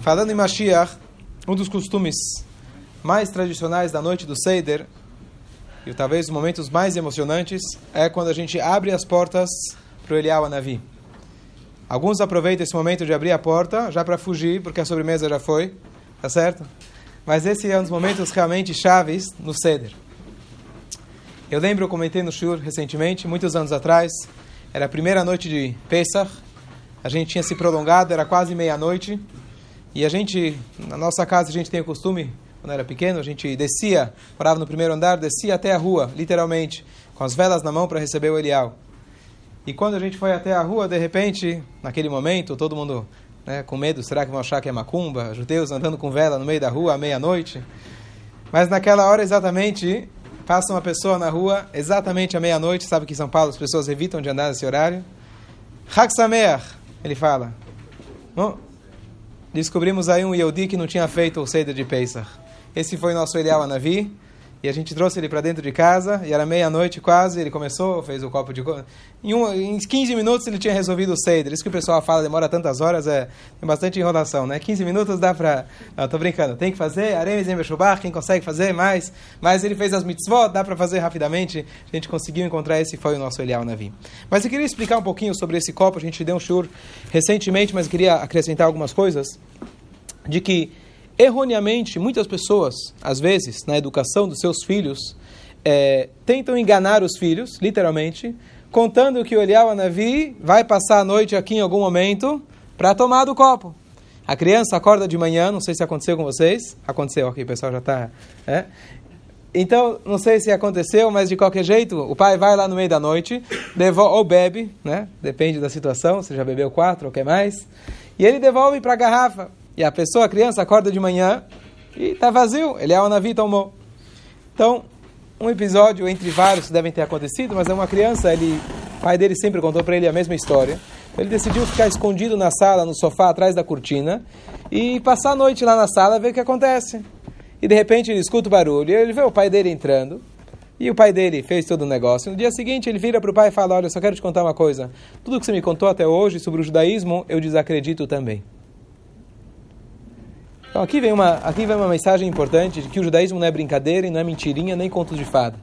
Falando em Mashiach, um dos costumes mais tradicionais da noite do Seder, e talvez os momentos mais emocionantes, é quando a gente abre as portas para o Eliyahu Anavi. Alguns aproveitam esse momento de abrir a porta já para fugir, porque a sobremesa já foi, tá certo? Mas esse é um dos momentos realmente chaves no Seder. Eu lembro, eu comentei no Shur recentemente, muitos anos atrás, era a primeira noite de Pesach, a gente tinha se prolongado, era quase meia-noite, e a gente, na nossa casa, a gente tem o costume, quando era pequeno, a gente descia, morava no primeiro andar, descia até a rua, literalmente, com as velas na mão para receber o Elial. E quando a gente foi até a rua, de repente, naquele momento, todo mundo né, com medo, será que vão achar que é macumba? Judeus andando com vela no meio da rua à meia-noite? Mas naquela hora, exatamente, passa uma pessoa na rua, exatamente à meia-noite, sabe que em São Paulo as pessoas evitam de andar nesse horário. Hak Sameach, ele fala. Descobrimos aí um Yehudi que não tinha feito o Seder de Pesach. Esse foi nosso Eliel Anavi. E a gente trouxe ele para dentro de casa, e era meia-noite quase, ele começou, fez o copo de... Em, um, em 15 minutos ele tinha resolvido o Seder. Isso que o pessoal fala, demora tantas horas, é, tem bastante enrolação, né? 15 minutos dá para... Não, tô brincando. Tem que fazer, Aremes em quem consegue fazer mais. Mas ele fez as mitzvot, dá para fazer rapidamente. A gente conseguiu encontrar esse, foi o nosso Elial Navi. Mas eu queria explicar um pouquinho sobre esse copo, a gente deu um shur recentemente, mas queria acrescentar algumas coisas. De que erroneamente, muitas pessoas, às vezes, na educação dos seus filhos, é, tentam enganar os filhos, literalmente, contando que o Eliel Anavi vai passar a noite aqui em algum momento para tomar do copo. A criança acorda de manhã, não sei se aconteceu com vocês. Aconteceu, aqui o pessoal já está. É? Então, não sei se aconteceu, mas de qualquer jeito, o pai vai lá no meio da noite, devolve, ou bebe, né? depende da situação, se já bebeu quatro ou quer mais, e ele devolve para a garrafa. E a pessoa, a criança, acorda de manhã e está vazio. Ele é o Navi tomou. Então, um episódio entre vários que devem ter acontecido, mas é uma criança, ele, o pai dele sempre contou para ele a mesma história. Ele decidiu ficar escondido na sala, no sofá, atrás da cortina, e passar a noite lá na sala, ver o que acontece. E de repente ele escuta o barulho, ele vê o pai dele entrando, e o pai dele fez todo o negócio. No dia seguinte ele vira para o pai e fala: Olha, só quero te contar uma coisa. Tudo que você me contou até hoje sobre o judaísmo, eu desacredito também. Então aqui vem, uma, aqui vem uma mensagem importante de que o judaísmo não é brincadeira e não é mentirinha nem contos de fada.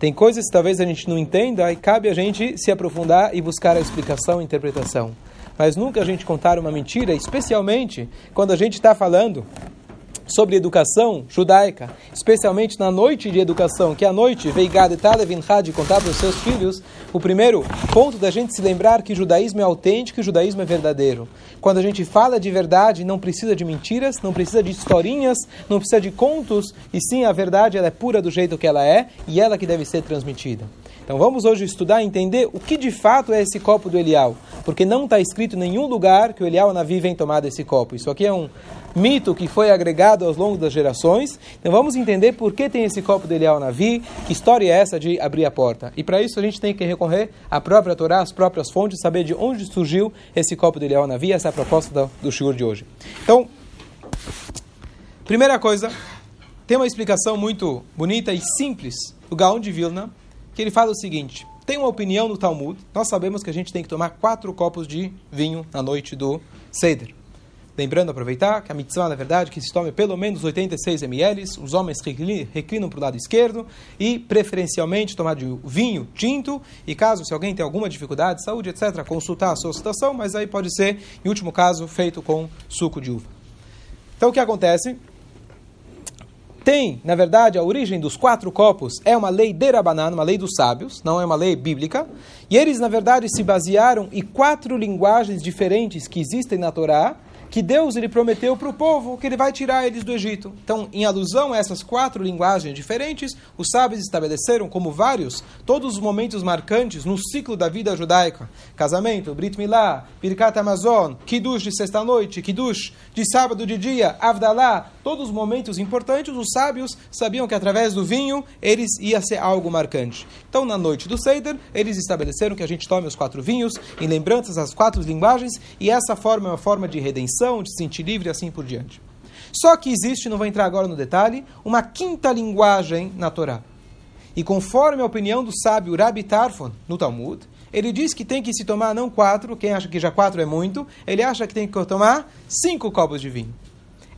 Tem coisas que talvez a gente não entenda e cabe a gente se aprofundar e buscar a explicação e interpretação. Mas nunca a gente contar uma mentira, especialmente quando a gente está falando sobre educação judaica, especialmente na noite de educação, que é a noite veigada e de contar para os seus filhos, o primeiro ponto da gente se lembrar que judaísmo é autêntico e judaísmo é verdadeiro. Quando a gente fala de verdade, não precisa de mentiras, não precisa de historinhas, não precisa de contos, e sim a verdade ela é pura do jeito que ela é e ela que deve ser transmitida. Então vamos hoje estudar e entender o que de fato é esse copo do Elial, porque não está escrito em nenhum lugar que o Elial Navi vem tomar desse copo. Isso aqui é um mito que foi agregado ao longo das gerações. Então vamos entender por que tem esse copo do Elial Navi, que história é essa de abrir a porta. E para isso a gente tem que recorrer à própria Torá, às próprias fontes, saber de onde surgiu esse copo do Elial Navi, essa é a proposta do, shiur de hoje. Então, primeira coisa, tem uma explicação muito bonita e simples do Gaon de Vilna, que ele fala o seguinte: tem uma opinião no Talmud, nós sabemos que a gente tem que tomar quatro copos de vinho na noite do Seder. Lembrando, aproveitar que a mitzvah, na verdade, que se tome pelo menos 86 ml, os homens reclinam para o lado esquerdo e, preferencialmente, tomar de vinho tinto. E caso, se alguém tem alguma dificuldade de saúde, etc., consultar a sua situação, mas aí pode ser, em último caso, feito com suco de uva. Então, o que acontece? Tem, na verdade, a origem dos quatro copos é uma lei de Rabanan, uma lei dos sábios, não é uma lei bíblica. E eles, na verdade, se basearam em quatro linguagens diferentes que existem na Torá, que Deus ele prometeu para o povo que ele vai tirar eles do Egito. Então, em alusão a essas quatro linguagens diferentes, os sábios estabeleceram como vários todos os momentos marcantes no ciclo da vida judaica: casamento, Brit Milá, Birkat Amazon, Kiddush de sexta-noite, Kiddush de sábado de dia, Avdalá, todos os momentos importantes, os sábios sabiam que através do vinho eles ia ser algo marcante. Então, na noite do Seder, eles estabeleceram que a gente tome os quatro vinhos em lembranças das quatro linguagens, e essa forma é uma forma de redenção de se sentir livre e assim por diante. Só que existe, não vou entrar agora no detalhe, uma quinta linguagem na Torá. E conforme a opinião do sábio Rabbi Tarfon, no Talmud, ele diz que tem que se tomar não quatro, quem acha que já quatro é muito, ele acha que tem que tomar cinco copos de vinho.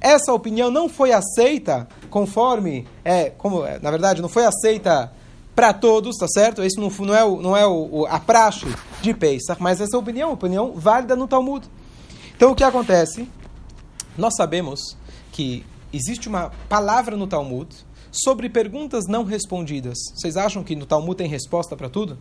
Essa opinião não foi aceita conforme, é, como, é, na verdade, não foi aceita para todos, tá certo? Isso não, não é, o, não é o, a praxe de Pesach, mas essa opinião, opinião válida no Talmud. Então o que acontece? Nós sabemos que existe uma palavra no Talmud sobre perguntas não respondidas. Vocês acham que no Talmud tem resposta para tudo?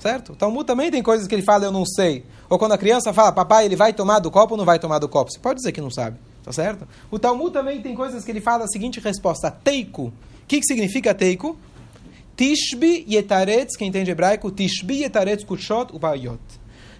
Certo? O Talmud também tem coisas que ele fala, eu não sei. Ou quando a criança fala, papai, ele vai tomar do copo ou não vai tomar do copo? Você pode dizer que não sabe, tá certo? O Talmud também tem coisas que ele fala a seguinte resposta, teiko. O que, que significa teiko? Tishbi yetaretz, quem entende hebraico, Tishbi yetaretz kushot upayot.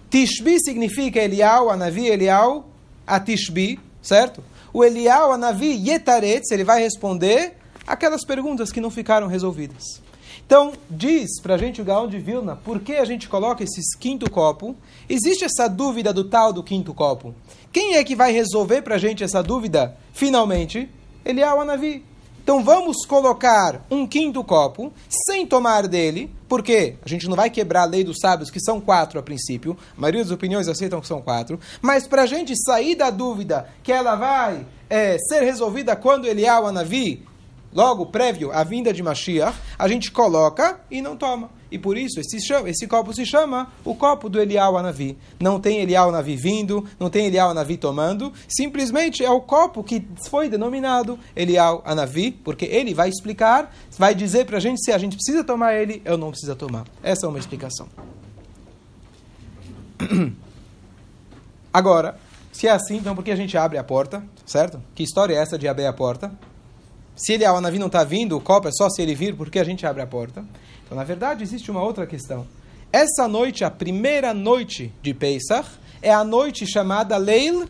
Tishbi significa Elial, Anavi, Elial, a Tishbi, certo? O Elial, Anavi, yetaretz, ele vai responder aquelas perguntas que não ficaram resolvidas. Então, diz para a gente o Gaon de Vilna, por que a gente coloca esse quinto copo? Existe essa dúvida do tal do quinto copo. Quem é que vai resolver para a gente essa dúvida, finalmente? Elial Anavi. Então vamos colocar um quinto copo sem tomar dele, porque a gente não vai quebrar a lei dos sábios, que são quatro a princípio, a maioria das opiniões aceitam que são quatro, mas para a gente sair da dúvida que ela vai é, ser resolvida quando ele é o Anavi, logo prévio à vinda de Mashiach, a gente coloca e não toma. E por isso esse, esse copo se chama o copo do Elial Anavi. Não tem Elial Anavi vindo, não tem Elial Anavi tomando, simplesmente é o copo que foi denominado Elial Anavi, porque ele vai explicar, vai dizer para a gente se a gente precisa tomar ele ou não precisa tomar. Essa é uma explicação. Agora, se é assim, então por que a gente abre a porta, certo? Que história é essa de abrir a porta? Se ele, o Anavi não está vindo, o copo é só se ele vir, porque a gente abre a porta. Então, na verdade, existe uma outra questão. Essa noite, a primeira noite de Pesach, é a noite chamada Leil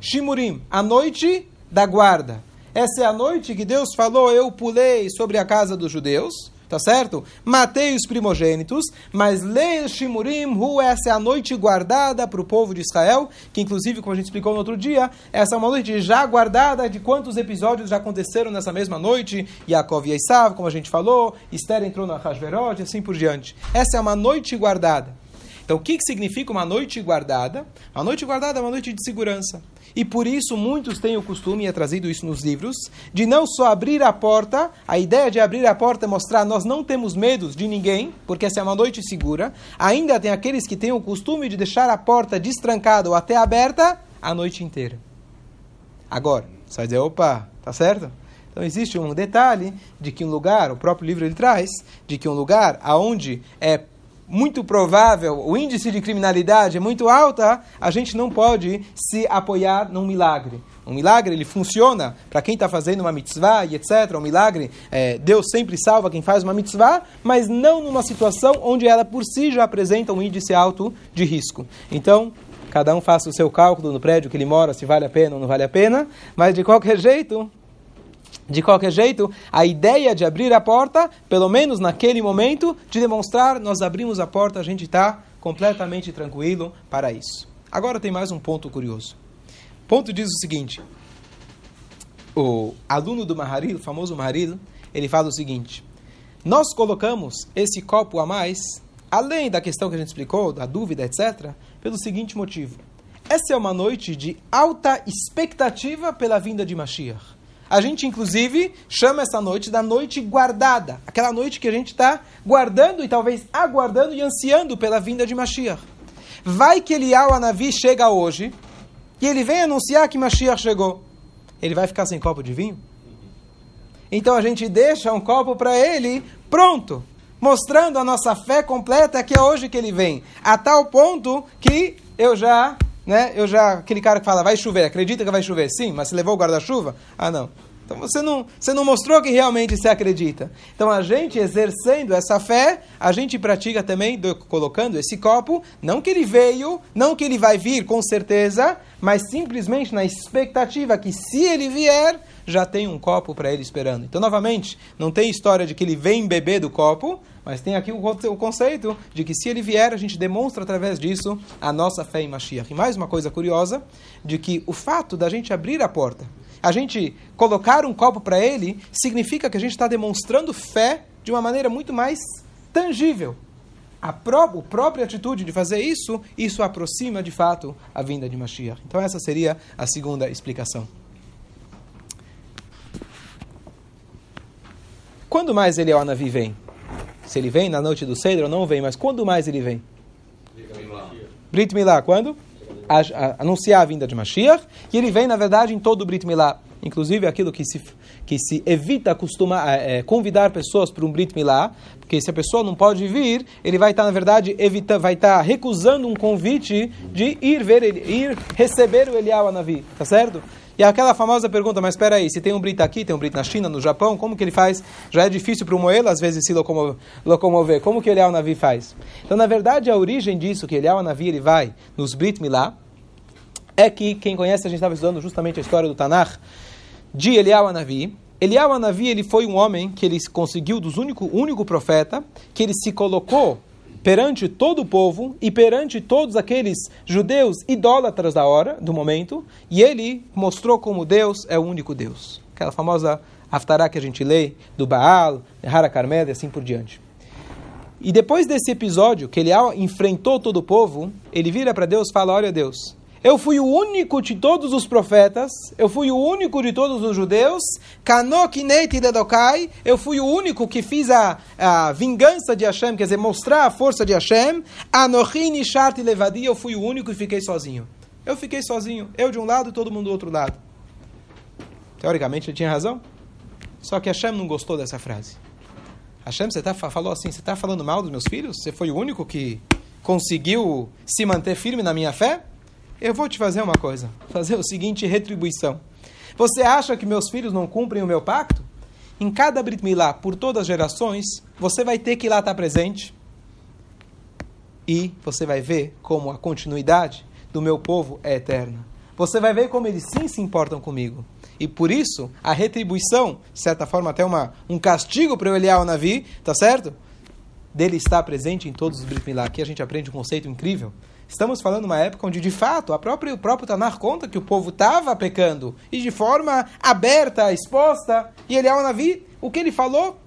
Shimurim, a noite da guarda. Essa é a noite que Deus falou: Eu pulei sobre a casa dos judeus tá certo? Matei os primogênitos, mas Leil Shimurim Hu, essa é a noite guardada para o povo de Israel, que inclusive, como a gente explicou no outro dia, essa é uma noite já guardada de quantos episódios já aconteceram nessa mesma noite, Yaakov e Esav, como a gente falou, Esther entrou na Hashverot e assim por diante. Essa é uma noite guardada. Então, o que, que significa uma noite guardada? Uma noite guardada é uma noite de segurança. E por isso muitos têm o costume, e é trazido isso nos livros, de não só abrir a porta, a ideia de abrir a porta é mostrar nós não temos medos de ninguém, porque essa é uma noite segura. Ainda tem aqueles que têm o costume de deixar a porta destrancada ou até aberta a noite inteira. Agora, você vai dizer, opa, tá certo? Então existe um detalhe de que um lugar, o próprio livro ele traz, de que um lugar aonde é muito provável, o índice de criminalidade é muito alta, a gente não pode se apoiar num milagre. Um milagre, ele funciona para quem está fazendo uma mitzvah e etc. Um milagre, é, Deus sempre salva quem faz uma mitzvah, mas não numa situação onde ela por si já apresenta um índice alto de risco. Então, cada um faça o seu cálculo no prédio que ele mora, se vale a pena ou não vale a pena, mas de qualquer jeito, de qualquer jeito, a ideia de abrir a porta, pelo menos naquele momento, de demonstrar, nós abrimos a porta, a gente está completamente tranquilo para isso. Agora tem mais um ponto curioso. O ponto diz o seguinte: o aluno do Maharil, o famoso Maharil, ele fala o seguinte: nós colocamos esse copo a mais, além da questão que a gente explicou, da dúvida, etc., pelo seguinte motivo. Essa é uma noite de alta expectativa pela vinda de Mashiach. A gente, inclusive, chama essa noite da noite guardada. Aquela noite que a gente está guardando e talvez aguardando e ansiando pela vinda de Mashiach. Vai que Eliyahu Anavi chega hoje e ele vem anunciar que Mashiach chegou. Ele vai ficar sem copo de vinho? Então a gente deixa um copo para ele pronto, mostrando a nossa fé completa que é hoje que ele vem. A tal ponto que eu já né? Eu já, aquele cara que fala, vai chover, acredita que vai chover? Sim, mas você levou o guarda-chuva? Ah, não. Então você não, você não mostrou que realmente você acredita. Então a gente exercendo essa fé, a gente pratica também do, colocando esse copo, não que ele veio, não que ele vai vir com certeza, mas simplesmente na expectativa que se ele vier, já tem um copo para ele esperando. Então novamente, não tem história de que ele vem beber do copo, mas tem aqui o, o conceito de que se ele vier, a gente demonstra através disso a nossa fé em Mashiach. E mais uma coisa curiosa, de que o fato da gente abrir a porta, a gente colocar um copo para ele, significa que a gente está demonstrando fé de uma maneira muito mais tangível. a, pró a própria atitude de fazer isso, isso aproxima de fato a vinda de Mashiach. Então essa seria a segunda explicação. Quando mais ele vem? Se ele vem na noite do Cedro ou não vem, mas quando mais ele vem? Brit Milá, quando? A, a, anunciar a vinda de Mashiach, e ele vem, na verdade, em todo o Brit Milá. Inclusive aquilo que se, que se evita costuma, é, convidar pessoas para um Brit Milá, porque se a pessoa não pode vir, ele vai estar, na verdade, evita, vai estar recusando um convite de ir ver ir receber o Eliyahu Anavi, tá certo? E aquela famosa pergunta, mas espera aí, se tem um Brit aqui, tem um Brit na China, no Japão, como que ele faz? Já é difícil para o Moelo, às vezes, se locomover. Como que o Eliyahu Navi faz? Então, na verdade, a origem disso, que Eliyahu Navi ele vai nos Brit Milá, é que, quem conhece, a gente estava estudando justamente a história do Tanakh, de Eliyahu Navi, Eliyahu Navi ele foi um homem que ele conseguiu, dos único, único profeta, que ele se colocou perante todo o povo e perante todos aqueles judeus idólatras da hora, do momento, e ele mostrou como Deus é o único Deus. Aquela famosa Haftarah que a gente lê, do Baal, Hara Carmel e assim por diante. E depois desse episódio, que ele enfrentou todo o povo, ele vira para Deus e fala: Olha, Deus, eu fui o único de todos os profetas, eu fui o único de todos os judeus, eu fui o único que fiz a, a vingança de Hashem, quer dizer, mostrar a força de Hashem, Anochini Shart Levadi, eu fui o único e fiquei sozinho. Eu fiquei sozinho, eu de um lado e todo mundo do outro lado. Teoricamente ele tinha razão, só que Hashem não gostou dessa frase. Hashem, você tá, falou assim, você está falando mal dos meus filhos? Você foi o único que conseguiu se manter firme na minha fé? Eu vou te fazer uma coisa, fazer o seguinte retribuição. Você acha que meus filhos não cumprem o meu pacto? Em cada Brit Milá, por todas as gerações, você vai ter que ir lá estar presente. E você vai ver como a continuidade do meu povo é eterna. Você vai ver como eles sim se importam comigo. E por isso, a retribuição, de certa forma até uma, um castigo para o Eliel Navi, tá certo? Dele estar presente em todos os Brit Milá. Aqui a gente aprende um conceito incrível. Estamos falando de uma época onde, de fato, a própria, o próprio Tanar conta que o povo estava pecando e de forma aberta, exposta. E ele, ao Navi, o que ele falou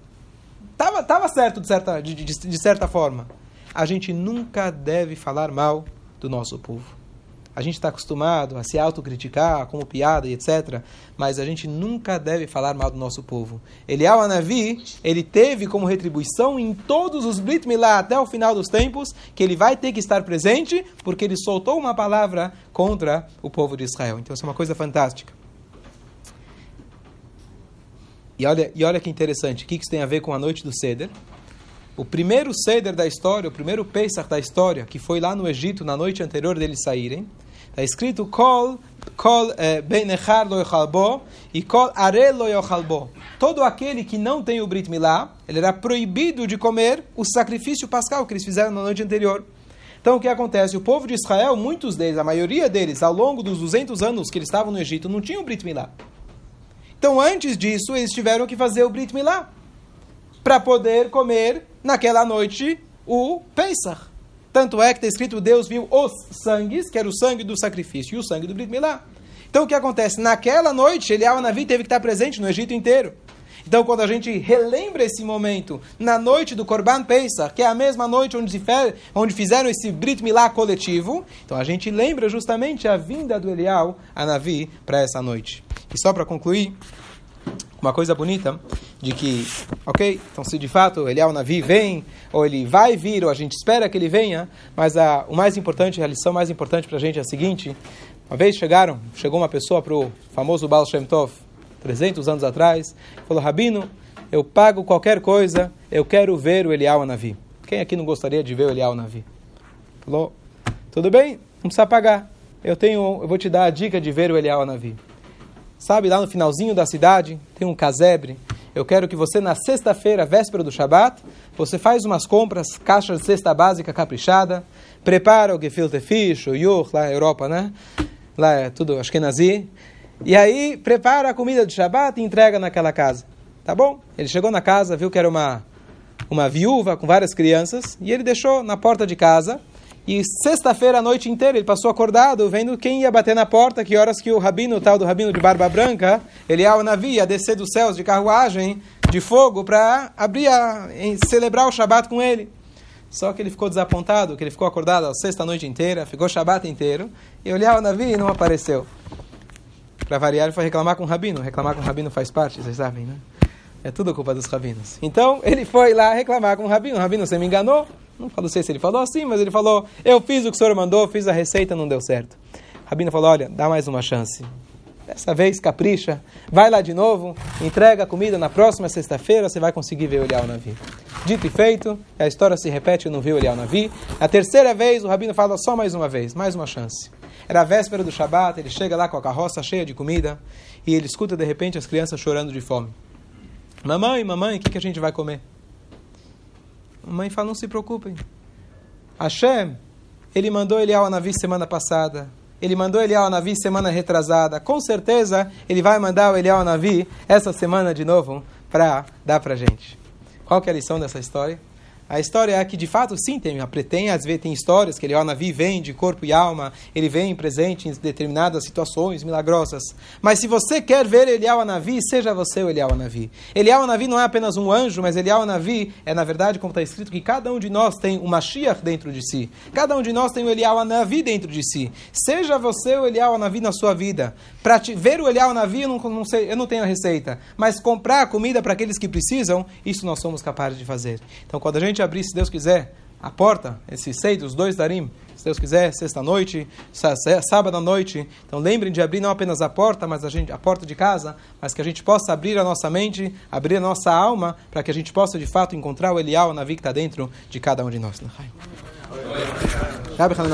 estava tava certo de certa, de, de, de certa forma. A gente nunca deve falar mal do nosso povo a gente está acostumado a se autocriticar como piada e etc. Mas a gente nunca deve falar mal do nosso povo. Eliel Anavi, ele teve como retribuição em todos os Brit Milá até o final dos tempos, que ele vai ter que estar presente, porque ele soltou uma palavra contra o povo de Israel. Então isso é uma coisa fantástica. E olha, e olha que interessante, o que isso tem a ver com a noite do Seder? O primeiro Seder da história, o primeiro Pesach da história, que foi lá no Egito na noite anterior deles saírem, Está escrito Kol, kol eh, Benechar lo e Kol Are lo. Todo aquele que não tem o Brit Milá, ele era proibido de comer o sacrifício pascal que eles fizeram na noite anterior. Então o que acontece? O povo de Israel, muitos deles, a maioria deles, ao longo dos 200 anos que eles estavam no Egito, não tinham Brit Milá. Então antes disso, eles tiveram que fazer o Brit Milá para poder comer naquela noite o Pesach. Tanto é que está escrito, Deus viu os sangues, que era o sangue do sacrifício e o sangue do Brit Milá. Então o que acontece? Naquela noite, Eliyahu Navi teve que estar presente no Egito inteiro. Então, quando a gente relembra esse momento na noite do Korban Pesach, que é a mesma noite onde, onde fizeram esse Brit Milá coletivo, então a gente lembra justamente a vinda do Elial a Navi para essa noite. E só para concluir, uma coisa bonita de que, ok, então se de fato ele é o Navi vem, ou ele vai vir, ou a gente espera que ele venha, mas a, o mais importante, a lição mais importante para a gente é a seguinte, uma vez chegaram, chegou uma pessoa para o famoso Baal Shem Tov, 300 anos atrás, falou, Rabino, eu pago qualquer coisa, eu quero ver o Elial Navi. Quem aqui não gostaria de ver o Elial Navi? Falou, tudo bem, não precisa pagar. Eu tenho, eu vou te dar a dica de ver o Elial Navi. Sabe, lá no finalzinho da cidade, tem um casebre. Eu quero que você, na sexta-feira, véspera do Shabat, você faz umas compras, caixa de cesta básica caprichada, prepara o gefilte fish, o yur, lá na Europa, né? Lá é tudo acho que é nazi. E aí, prepara a comida do Shabat e entrega naquela casa. Tá bom? Ele chegou na casa, viu que era uma, uma viúva com várias crianças, e ele deixou na porta de casa e sexta-feira, a noite inteira, ele passou acordado, vendo quem ia bater na porta, que horas que o rabino, o tal do rabino de barba branca, ele ao navio, ia descer dos céus de carruagem, de fogo, para abrir a, celebrar o Shabat com ele. Só que ele ficou desapontado, que ele ficou acordado a sexta noite inteira, ficou Shabat inteiro, e olhava o Navi e não apareceu. Para variar, ele foi reclamar com o Rabino. Reclamar com o Rabino faz parte, vocês sabem, né? É tudo culpa dos rabinos. Então, ele foi lá reclamar com o Rabino. Rabino, você me enganou? Não sei se ele falou assim, mas ele falou, eu fiz o que o senhor mandou, fiz a receita, não deu certo. Rabino falou, olha, dá mais uma chance. Dessa vez, capricha, vai lá de novo, entrega a comida na próxima sexta-feira, você vai conseguir ver olhar o navio. Dito e feito, a história se repete, não viu olhar o navio. A terceira vez, o Rabino fala só mais uma vez, mais uma chance. Era a véspera do Shabat, ele chega lá com a carroça cheia de comida e ele escuta de repente as crianças chorando de fome. Mamãe, mamãe, o que, que a gente vai comer? A mãe fala, não se preocupem. Hashem, ele mandou ele ao Navi semana passada. Ele mandou ele ao Navi semana retrasada. Com certeza, ele vai mandar o Elial Navi essa semana de novo para dar para gente. Qual que é a lição dessa história? A história é que, de fato, sim, tem, tem às vezes tem histórias que Eliyahu Navi vem de corpo e alma, ele vem presente em determinadas situações milagrosas. Mas se você quer ver Eliyahu Navi, seja você o Eliyahu Navi. Eliyahu Navi não é apenas um anjo, mas Eliyahu Navi é, na verdade, como está escrito, que cada um de nós tem uma Mashiach dentro de si. Cada um de nós tem o Eliyahu Navi dentro de si. Seja você o Eliyahu Navi na sua vida. Para ver o Eliyahu Navi, eu não, não, sei, eu não tenho a receita. Mas comprar comida para aqueles que precisam, isso nós somos capazes de fazer. Então, quando a gente abrir, se Deus quiser, a porta, esse sei dos dois darim, se Deus quiser, sexta-noite, sábado à noite. Então lembrem de abrir não apenas a porta, mas a, gente, a porta de casa, mas que a gente possa abrir a nossa mente, abrir a nossa alma, para que a gente possa de fato encontrar o Elial, o Navi que está dentro de cada um de nós.